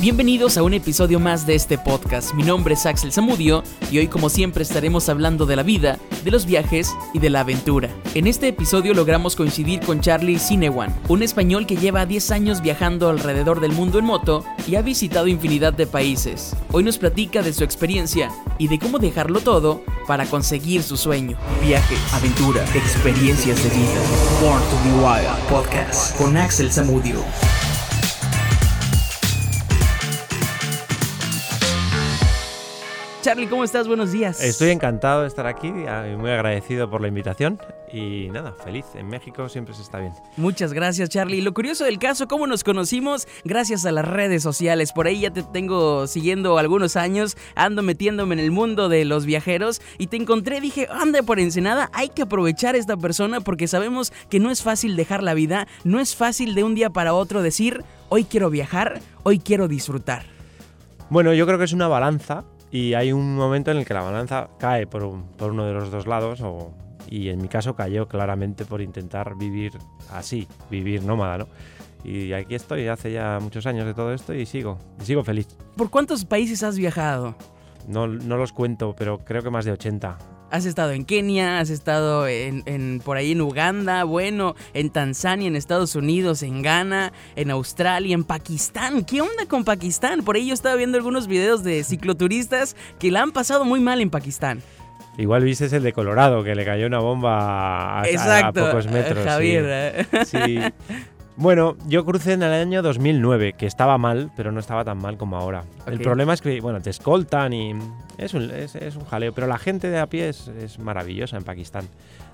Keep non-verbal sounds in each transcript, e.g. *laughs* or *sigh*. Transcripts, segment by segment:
bienvenidos a un episodio más de este podcast. Mi nombre es Axel Zamudio y hoy como siempre estaremos hablando de la vida, de los viajes y de la aventura. En este episodio logramos coincidir con Charlie Cinewan, un español que lleva 10 años viajando alrededor del mundo en moto y ha visitado infinidad de países. Hoy nos platica de su experiencia y de cómo dejarlo todo para conseguir su sueño. Viaje, aventura, experiencias de vida. Born to be Wild Podcast con Axel Zamudio. Charlie, ¿cómo estás? Buenos días. Estoy encantado de estar aquí, y muy agradecido por la invitación y nada, feliz. En México siempre se está bien. Muchas gracias, Charlie. Lo curioso del caso, cómo nos conocimos, gracias a las redes sociales. Por ahí ya te tengo siguiendo algunos años, ando metiéndome en el mundo de los viajeros y te encontré, dije, anda por Ensenada, hay que aprovechar a esta persona porque sabemos que no es fácil dejar la vida, no es fácil de un día para otro decir, hoy quiero viajar, hoy quiero disfrutar. Bueno, yo creo que es una balanza y hay un momento en el que la balanza cae por, uno de los dos lados y en mi caso cayó claramente por intentar vivir así, vivir nómada, ¿no? Y aquí estoy hace ya muchos años de todo esto y sigo, y sigo feliz. ¿Por cuántos países has viajado? No, no los cuento, pero creo que más de 80. Has estado en Kenia, has estado en, por ahí en Uganda, bueno, en Tanzania, en Estados Unidos, en Ghana, en Australia, en Pakistán. ¿Qué onda con Pakistán? Por ahí yo estaba viendo algunos videos de cicloturistas que la han pasado muy mal en Pakistán. Igual viste el de Colorado, que le cayó una bomba a, pocos metros. Javier. Sí. sí. *laughs* Bueno, yo crucé en el año 2009, que estaba mal, pero no estaba tan mal como ahora. El problema es que, bueno, te escoltan y es un, es, un jaleo, pero la gente de a pie es, maravillosa en Pakistán.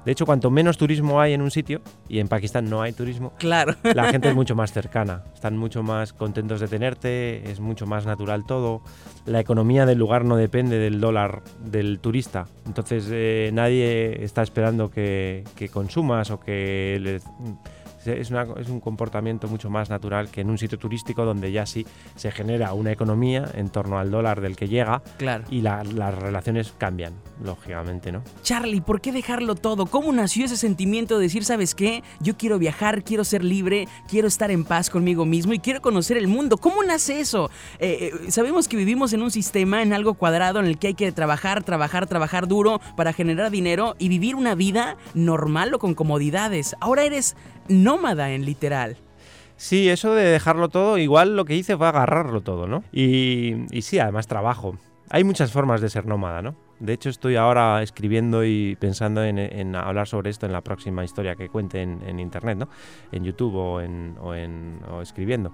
De hecho, cuanto menos turismo hay en un sitio, y en Pakistán no hay turismo, claro. *laughs* la gente es mucho más cercana, están mucho más contentos de tenerte, es mucho más natural todo. La economía del lugar no depende del dólar del turista, entonces eh, nadie está esperando que, que consumas o que les es, un comportamiento mucho más natural que en un sitio turístico donde ya sí se genera una economía en torno al dólar del que llega claro. y las relaciones cambian, lógicamente, ¿no? Charlie, ¿por qué dejarlo todo? ¿Cómo nació ese sentimiento de decir, ¿sabes qué? Yo quiero viajar, quiero ser libre, quiero estar en paz conmigo mismo y quiero conocer el mundo. ¿Cómo nace eso? Eh, eh, sabemos que vivimos en un sistema, en algo cuadrado, en el que hay que trabajar, trabajar, trabajar duro para generar dinero y vivir una vida normal o con comodidades. Ahora eres nómada en literal. Sí, eso de dejarlo todo, igual lo que hice fue agarrarlo todo, ¿no? Y, sí, además trabajo. Hay muchas formas de ser nómada, ¿no? De hecho, estoy ahora escribiendo y pensando en, hablar sobre esto en la próxima historia que cuente en, Internet, ¿no? En YouTube o, en, o, escribiendo.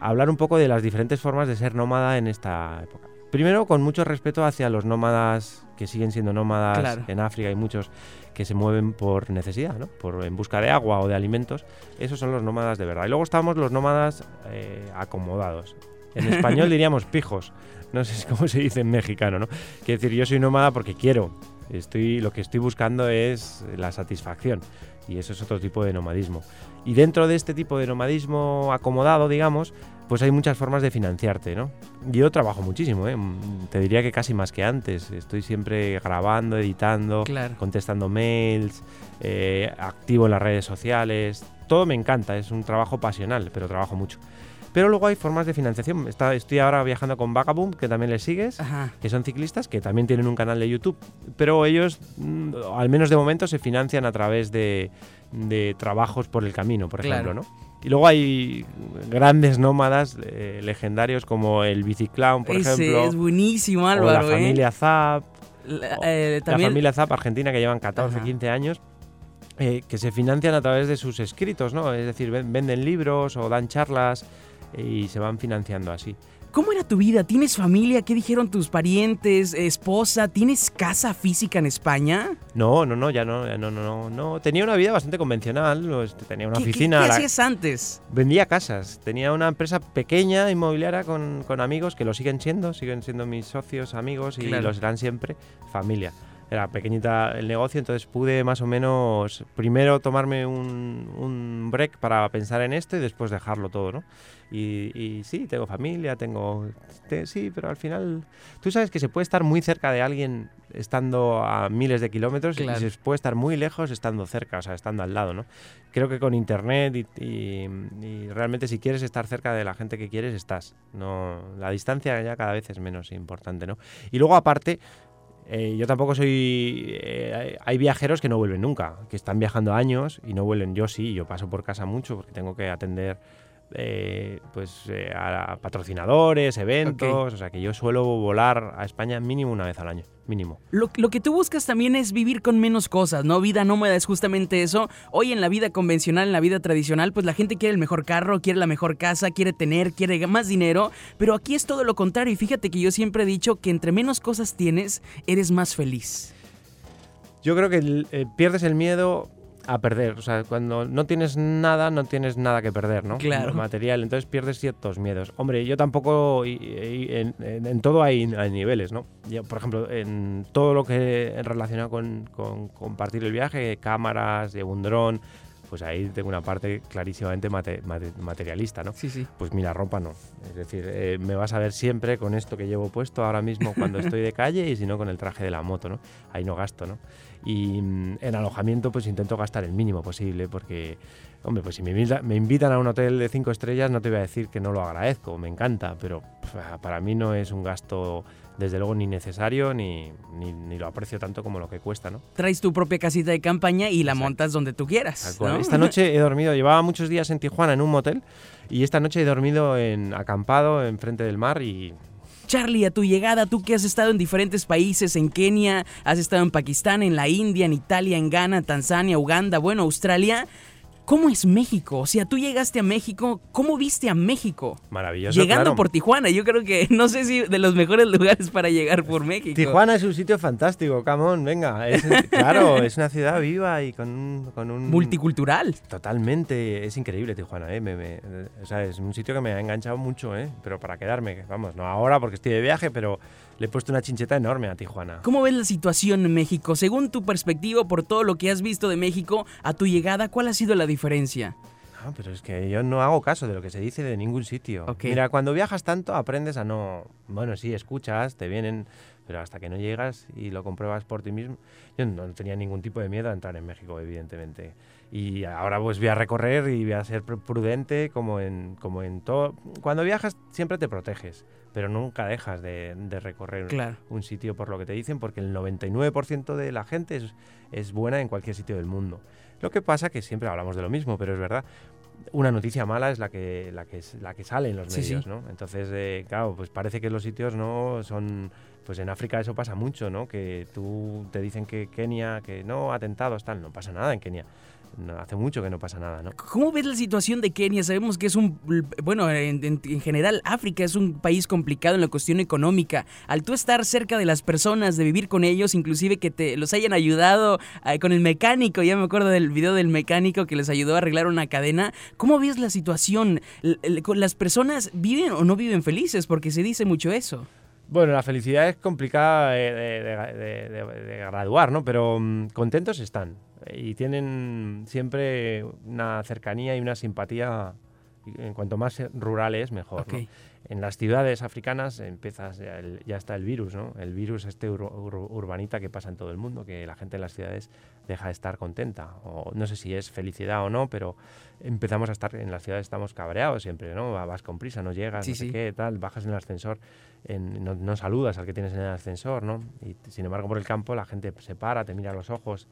Hablar un poco de las diferentes formas de ser nómada en esta época. Primero, con mucho respeto hacia los nómadas que siguen siendo nómadas en África, hay muchos que se mueven por necesidad, ¿no? por, en busca de agua o de alimentos. Esos son los nómadas de verdad. Y luego estamos los nómadas eh, acomodados. En español *laughs* diríamos pijos. No sé cómo se dice en mexicano, ¿no? Quiero decir, yo soy nómada porque quiero. Estoy, lo que estoy buscando es la satisfacción. Y eso es otro tipo de nomadismo. Y dentro de este tipo de nomadismo acomodado, digamos, pues hay muchas formas de financiarte, ¿no? Yo trabajo muchísimo, ¿eh? te diría que casi más que antes. Estoy siempre grabando, editando, contestando mails, eh, activo en las redes sociales. Todo me encanta, es un trabajo pasional, pero trabajo mucho. Pero luego hay formas de financiación. estoy ahora viajando con Vagaboom, que también le sigues, que son ciclistas, que también tienen un canal de YouTube. Pero ellos, mm, al menos de momento, se financian a través de, trabajos por el camino, por ejemplo, ¿no? Y luego hay grandes nómadas eh, legendarios como el Biciclown, por Ese ejemplo. es buenísimo, Álvaro. O la ¿eh? familia Zap. La, eh, familia Zap argentina que llevan 14, 15 años. que se financian a través de sus escritos, ¿no? Es decir, venden libros o dan charlas y se van financiando así. ¿Cómo era tu vida? ¿Tienes familia? ¿Qué dijeron tus parientes? ¿Esposa? ¿Tienes casa física en España? No, no, no, ya no, no, no, no. Tenía una vida bastante convencional, tenía una oficina. ¿Qué, qué hacías antes? Vendía casas. Tenía una empresa pequeña, inmobiliaria, con, amigos que lo siguen siendo, siguen siendo mis socios, amigos y lo serán siempre, familia era pequeñita el negocio, entonces pude más o menos primero tomarme un, un break para pensar en esto y después dejarlo todo, ¿no? Y, sí, tengo familia, tengo... sí, pero al final... Tú sabes que se puede estar muy cerca de alguien estando a miles de kilómetros Claro. y se puede estar muy lejos estando cerca, o sea, estando al lado, ¿no? Creo que con internet y, y- y realmente si quieres estar cerca de la gente que quieres, estás. No, la distancia ya cada vez es menos importante, ¿no? Y luego aparte, eh, yo tampoco soy... eh, hay- viajeros que no vuelven nunca, que están viajando años y no vuelven. Yo sí, yo paso por casa mucho porque tengo que atender eh, pues eh, a patrocinadores, eventos, o sea que yo suelo volar a España mínimo una vez al año, mínimo. Lo, lo que tú buscas también es vivir con menos cosas, ¿no? Vida nómada es justamente eso. Hoy en la vida convencional, en la vida tradicional, pues la gente quiere el mejor carro, quiere la mejor casa, quiere tener, quiere más dinero, pero aquí es todo lo contrario y fíjate que yo siempre he dicho que entre menos cosas tienes, eres más feliz. Yo creo que eh, pierdes el miedo a perder, o sea, cuando no tienes nada, no tienes nada que perder, ¿no? Claro. Material, entonces pierdes ciertos miedos. Hombre, yo tampoco, y- y en, en- en todo hay, hay niveles, ¿no? Yo, por ejemplo, en todo lo que relaciona con, con compartir el viaje, cámaras, llevo un dron, pues ahí tengo una parte clarísimamente mate- mate- materialista, ¿no? Sí, sí. Pues mira, ropa no. Es decir, eh, me vas a ver siempre con esto que llevo puesto ahora mismo cuando estoy de calle y si no con el traje de la moto, ¿no? Ahí no gasto, ¿no? Y mm, en alojamiento pues intento gastar el mínimo posible porque, hombre, pues si me, invita- me invitan a un hotel de cinco estrellas no te voy a decir que no lo agradezco, me encanta, pero para mí no es un gasto desde luego ni necesario ni, ni, ni lo aprecio tanto como lo que cuesta, ¿no? Traes tu propia casita de campaña y la Exacto. montas donde tú quieras. ¿no? Esta noche he dormido, llevaba muchos días en Tijuana en un motel y esta noche he dormido en acampado enfrente del mar y Charlie, a tu llegada, tú que has estado en diferentes países, en Kenia, has estado en Pakistán, en la India, en Italia, en Ghana, Tanzania, Uganda, bueno, Australia. ¿Cómo es México? O sea, tú llegaste a México, ¿cómo viste a México? maravilloso. Llegando claro. por Tijuana, yo creo que no sé si de los mejores lugares para llegar por México. Tijuana es un sitio fantástico, camón, venga. Es, claro, *laughs* es una ciudad viva y con un... Con un Multicultural. Totalmente, es increíble Tijuana, ¿eh? Me- me- eh, o sea, es un sitio que me ha enganchado mucho, ¿eh? Pero para quedarme, vamos, no ahora porque estoy de viaje, pero le he puesto una chincheta enorme a Tijuana. ¿Cómo ves la situación en México? Según tu perspectiva, por todo lo que has visto de México, a tu llegada, ¿cuál ha sido la diferencia? Ah, pero es que yo no hago caso de lo que se dice de ningún sitio. Ok. Mira, cuando viajas tanto aprendes a no... Bueno, sí, escuchas, te vienen, pero hasta que no llegas y lo compruebas por ti mismo... Yo no tenía ningún tipo de miedo a entrar en México, evidentemente. Y ahora pues voy a recorrer y voy a ser pr- prudente como en, como en todo... Cuando viajas siempre te proteges, pero nunca dejas de, de recorrer Claro. un sitio por lo que te dicen, porque el 99% de la gente es, es buena en cualquier sitio del mundo. Lo que pasa que siempre hablamos de lo mismo, pero es verdad. Una noticia mala es la que, la que, la que sale en los Sí, medios, sí. ¿no? Entonces, eh, claro, pues parece que los sitios no son... Pues en África eso pasa mucho, ¿no? Que tú te dicen que Kenia, que no, atentados, tal. No pasa nada en Kenia. No, hace mucho que no pasa nada, ¿no? ¿Cómo ves la situación de Kenia? Sabemos que es un, bueno, en, en- en general África es un país complicado en la cuestión económica. Al tú estar cerca de las personas, de vivir con ellos, inclusive que te los hayan ayudado eh, con el mecánico, ya me acuerdo del video del mecánico que les ayudó a arreglar una cadena. ¿Cómo ves la situación? ¿Las personas viven o no viven felices? Porque se dice mucho eso. Bueno, la felicidad es complicada de, de- de- graduar, ¿no? Pero mm, contentos están. Y tienen siempre una cercanía y una simpatía. En cuanto más rural es, mejor. ¿no? En las ciudades africanas empiezas, ya, el- ya está el virus, ¿no? El virus este ur- ur- urbanita que pasa en todo el mundo, que la gente en las ciudades deja de estar contenta. O no sé si es felicidad o no, pero empezamos a estar, en las ciudades estamos cabreados siempre, ¿no? Vas con prisa, no llegas, Sí, no sé sí. qué, tal, bajas en el ascensor, en- no, no saludas al que tienes en el ascensor, ¿no? Y sin embargo por el campo la gente se para, te mira a los ojos,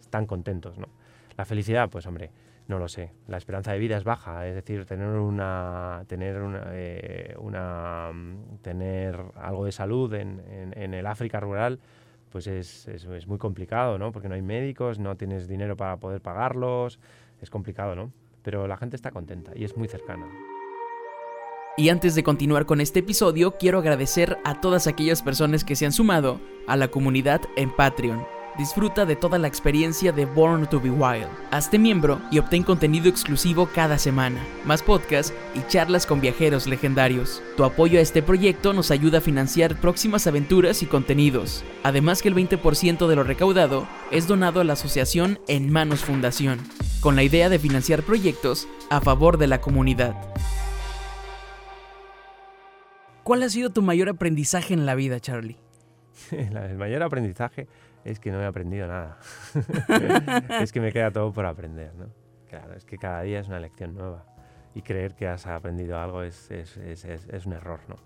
están contentos, ¿no? La felicidad, pues hombre, no lo sé. La esperanza de vida es baja, es decir, tener una, tener una, eh, una, mm, tener algo de salud en, el África rural, pues es, es- es muy complicado, ¿no? Porque no hay médicos, no tienes dinero para poder pagarlos, es complicado, ¿no? Pero la gente está contenta y es muy cercana. Y antes de continuar con este episodio, quiero agradecer a todas aquellas personas que se han sumado a la comunidad en Patreon. Disfruta de toda la experiencia de Born to be Wild. Hazte miembro y obtén contenido exclusivo cada semana, más podcasts y charlas con viajeros legendarios. Tu apoyo a este proyecto nos ayuda a financiar próximas aventuras y contenidos. Además que el 20% de lo recaudado es donado a la asociación En Manos Fundación, con la idea de financiar proyectos a favor de la comunidad. ¿Cuál ha sido tu mayor aprendizaje en la vida, Charlie? *laughs* el mayor aprendizaje es que no he aprendido nada. *laughs* es que me queda todo por aprender, ¿no? Claro, es que cada día es una lección nueva. Y creer que has aprendido algo es, es, es, es un error, ¿no?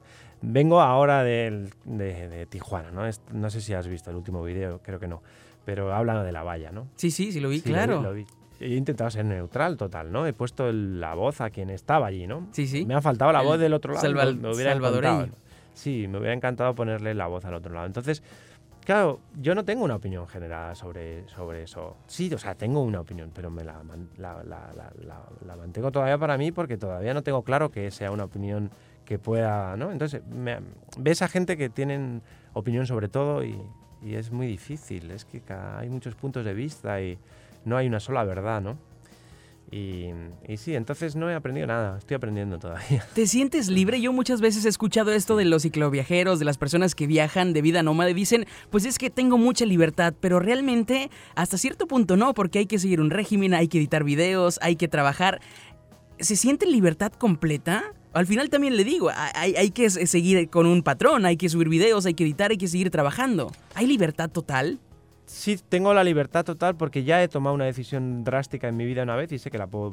Vengo ahora de, de, Tijuana, ¿no? no sé si has visto el último vídeo, creo que no, pero hablan de la valla, ¿no? Sí, sí, sí lo vi, claro. Lo vi, He intentado ser neutral total, ¿no? He puesto la voz a quien estaba allí, ¿no? Sí, sí. Me ha faltado la voz del otro lado. me hubiera encantado. Sí, me hubiera encantado ponerle la voz al otro lado. Entonces, Claro, yo no tengo una opinión generada sobre, sobre eso. Sí, o sea, tengo una opinión, pero me la, mantengo todavía para mí porque todavía no tengo claro que sea una opinión que pueda, ¿no? Entonces, ves a gente que tienen opinión sobre todo y es muy difícil. Es que hay muchos puntos de vista y no hay una sola verdad, ¿no? Y, sí, entonces no he aprendido nada, estoy aprendiendo todavía. ¿Te sientes libre? Yo muchas veces he escuchado esto de los cicloviajeros, de las personas que viajan de vida nómade, dicen, pues es que tengo mucha libertad, pero realmente hasta cierto punto no, porque hay que seguir un régimen, hay que editar videos, hay que trabajar. ¿Se siente libertad completa? Al final también le digo, hay, hay que seguir con un patrón, hay que subir videos, hay que editar, hay que seguir trabajando. ¿Hay libertad total? Sí tengo la libertad total porque ya he tomado una decisión drástica en mi vida una vez y sé que la puedo,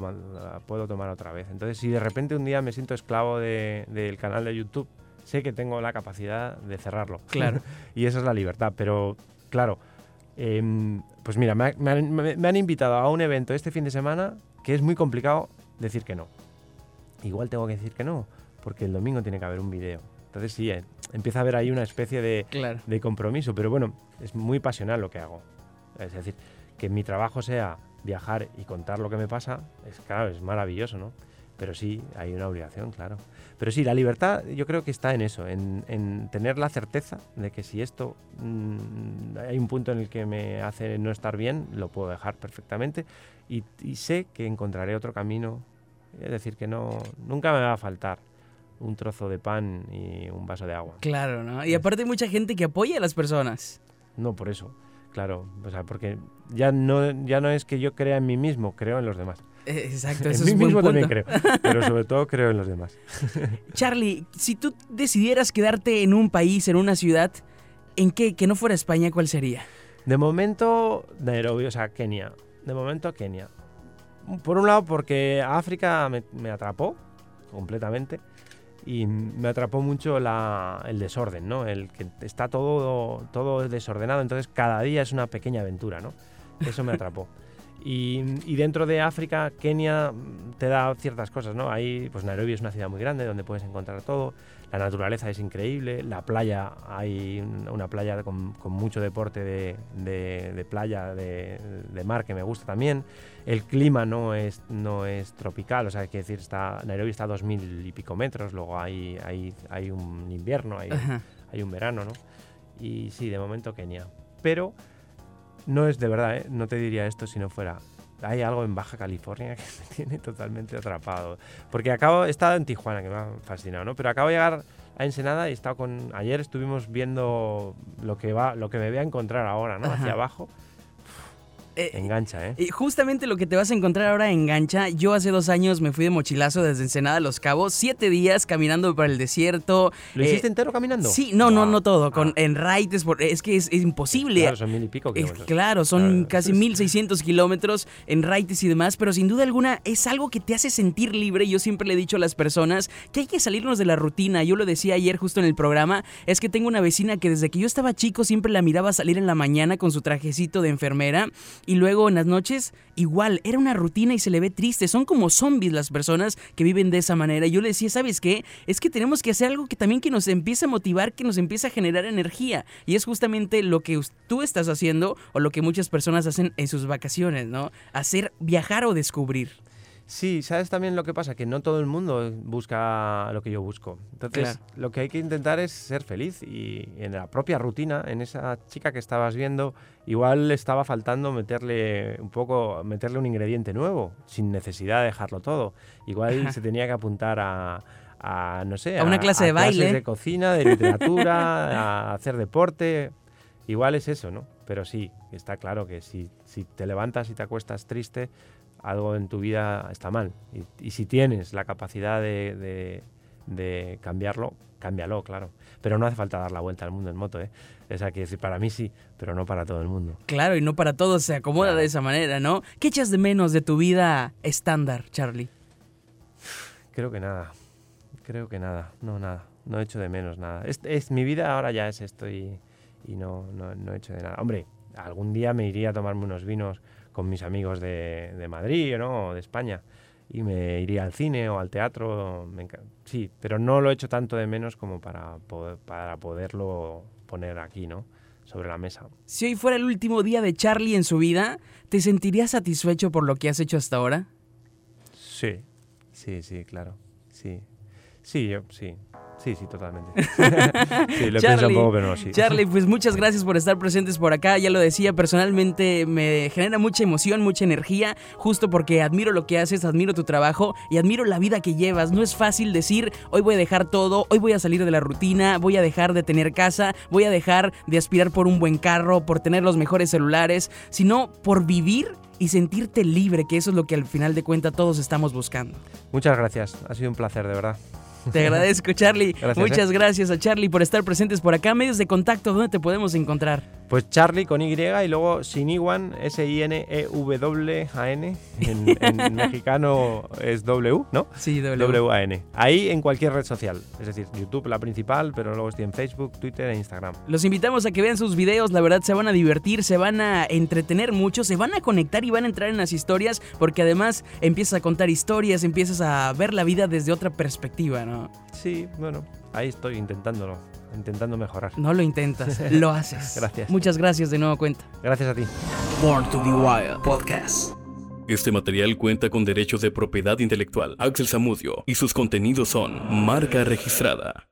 puedo tomar otra vez. Entonces, si de repente un día me siento esclavo del canal de YouTube, sé que tengo la capacidad de cerrarlo. Claro. *laughs* y esa es la libertad. Pero, claro, em, pues mira, me, me han invitado a un evento este fin de semana que es muy complicado decir que no. Igual tengo que decir que no, porque el domingo tiene que haber un video. Entonces sí, eh, empieza a haber ahí una especie de, de compromiso, pero bueno, es muy pasional lo que hago. Es decir, que mi trabajo sea viajar y contar lo que me pasa, es claro, es maravilloso, ¿no? Pero sí, hay una obligación, claro. Pero sí, la libertad yo creo que está en eso, en, tener la certeza de que si esto mm, hay un punto en el que me hace no estar bien, lo puedo dejar perfectamente y, y sé que encontraré otro camino. Es decir, que no, nunca me va a faltar un trozo de pan y un vaso de agua. Claro, ¿no? Y aparte hay mucha gente que apoya a las personas. No, por eso, claro. O sea, porque ya no, ya no es que yo crea en mí mismo, creo en los demás. Eh, exacto, eso en es mí mismo también creo, pero sobre *laughs* todo creo en los demás. *laughs* Charlie, si tú decidieras quedarte en un país, en una ciudad, ¿en qué? Que no fuera España, ¿cuál sería? De momento, Nairobi, o sea, Kenia. De momento, Kenia. Por un lado, porque África me, me atrapó completamente y me atrapó mucho el desorden, ¿no? El que está todo, todo desordenado, entonces cada día es una pequeña aventura, ¿no? Eso me atrapó. *laughs* Y, y, dentro de África, Kenia te da ciertas cosas, ¿no? Ahí, pues Nairobi es una ciudad muy grande donde puedes encontrar todo la naturaleza es increíble, la playa, hay una playa con, mucho deporte de, playa, de, mar que me gusta también. El clima no es, no es tropical, o sea, hay que decir, está, Nairobi está a dos mil y pico metros, luego hay, hay, hay un invierno, hay, hay un verano, ¿no? Y sí, de momento Kenia. Pero no es de verdad, ¿eh? no te diría esto si no fuera hay algo en Baja California *laughs* que me tiene totalmente atrapado. Porque acabo, he estado en Tijuana, que me ha fascinado, ¿no? Pero acabo de llegar a Ensenada y he estado con. Ayer estuvimos viendo lo que va, lo que me voy a encontrar ahora, ¿no? Hacia abajo. Eh, engancha, ¿eh? Y justamente lo que te vas a encontrar ahora engancha. Yo hace dos años me fui de mochilazo desde Ensenada a Los Cabos, siete días caminando por el desierto. ¿Lo hiciste eh, entero caminando? Sí, no, no, no todo. Con, ah. En raites, es que es, imposible. Claro, son mil y pico claro, son casi mil seiscientos kilómetros en raites y demás, pero sin duda alguna es algo que te hace sentir libre. Yo siempre le he dicho a las personas que hay que salirnos de la rutina. Yo lo decía ayer justo en el programa, es que tengo una vecina que desde que yo estaba chico siempre la miraba salir en la mañana con su trajecito de enfermera y luego en las noches, igual, era una rutina y se le ve triste. Son como zombies las personas que viven de esa manera. Y yo le decía, ¿sabes qué? Es que tenemos que hacer algo que también que nos empiece a motivar, que nos empiece a generar energía. Y es justamente lo que tú estás haciendo o lo que muchas personas hacen en sus vacaciones, ¿no? Hacer viajar o descubrir. Sí, ¿sabes también lo que pasa? Que no todo el mundo busca lo que yo busco. Entonces, lo que hay que intentar es ser feliz y en la propia rutina, en esa chica que estabas viendo, igual le estaba faltando meterle un poco, meterle un ingrediente nuevo, sin necesidad de dejarlo todo. Igual se tenía que apuntar a, no sé, a una clase de baile, clases de cocina, de literatura, *laughs* a hacer deporte. Igual es eso, ¿no? Pero sí, está claro que si, si te levantas y te acuestas triste, algo en tu vida está mal. Y, si tienes la capacidad de, cambiarlo, cámbialo, claro. Pero no hace falta dar la vuelta al mundo en moto, ¿eh? O sea, que decir, para mí sí, pero no para todo el mundo. Claro, y no para todos se acomoda Claro. de esa manera, ¿no? ¿Qué echas de menos de tu vida estándar, Charlie? Creo que nada. Creo que nada. No, nada. No he hecho de menos nada. Es, es- mi vida ahora ya es esto y, y no, no, no he hecho de nada. Hombre, algún día me iría a tomarme unos vinos con mis amigos de, de Madrid ¿no? o de España. Y me iría al cine o al teatro. me sí, pero no lo he hecho tanto de menos como para, poder- para poderlo poner aquí, ¿no? Sobre la mesa. Si hoy fuera el último día de Charlie en su vida, ¿te sentirías satisfecho por lo que has hecho hasta ahora? Sí, sí, sí, claro. Sí. Sí, yo, sí. Sí, sí, totalmente. *laughs* sí, lo pensado un Charlie, poco, pero no, sí. Charlie, *laughs* pues muchas gracias por estar presentes por acá. Ya lo decía, personalmente me genera mucha emoción, mucha energía, justo porque admiro lo que haces, admiro tu trabajo y admiro la vida que llevas. No es fácil decir, hoy voy a dejar todo, hoy voy a salir de la rutina, voy a dejar de tener casa, voy a dejar de aspirar por un buen carro, por tener los mejores celulares, sino por vivir y sentirte libre, que eso es lo que al final de cuentas todos estamos buscando. Muchas gracias. Ha sido un placer, de verdad. Te agradezco, Charlie. *laughs* Gracias, Muchas eh. gracias a Charlie por estar presentes por acá. Medios de contacto, ¿dónde te podemos encontrar? Pues Charlie con Y y luego Siniwan, S-I-N-E-W-A-N. En, en *laughs* mexicano es W, ¿no? Sí, W-A-N. Ahí en cualquier red social. Es decir, YouTube la principal, pero luego estoy en Facebook, Twitter e Instagram. Los invitamos a que vean sus videos, la verdad se van a divertir, se van a entretener mucho, se van a conectar y van a entrar en las historias, porque además empiezas a contar historias, empiezas a ver la vida desde otra perspectiva, ¿no? Sí, bueno, ahí estoy intentándolo, intentando mejorar. No lo intentas, *laughs* lo haces. Gracias. Muchas gracias de nuevo cuenta. Gracias a ti. Born to be Wild Podcast. Este material cuenta con derechos de propiedad intelectual. Axel Zamudio y sus contenidos son marca registrada.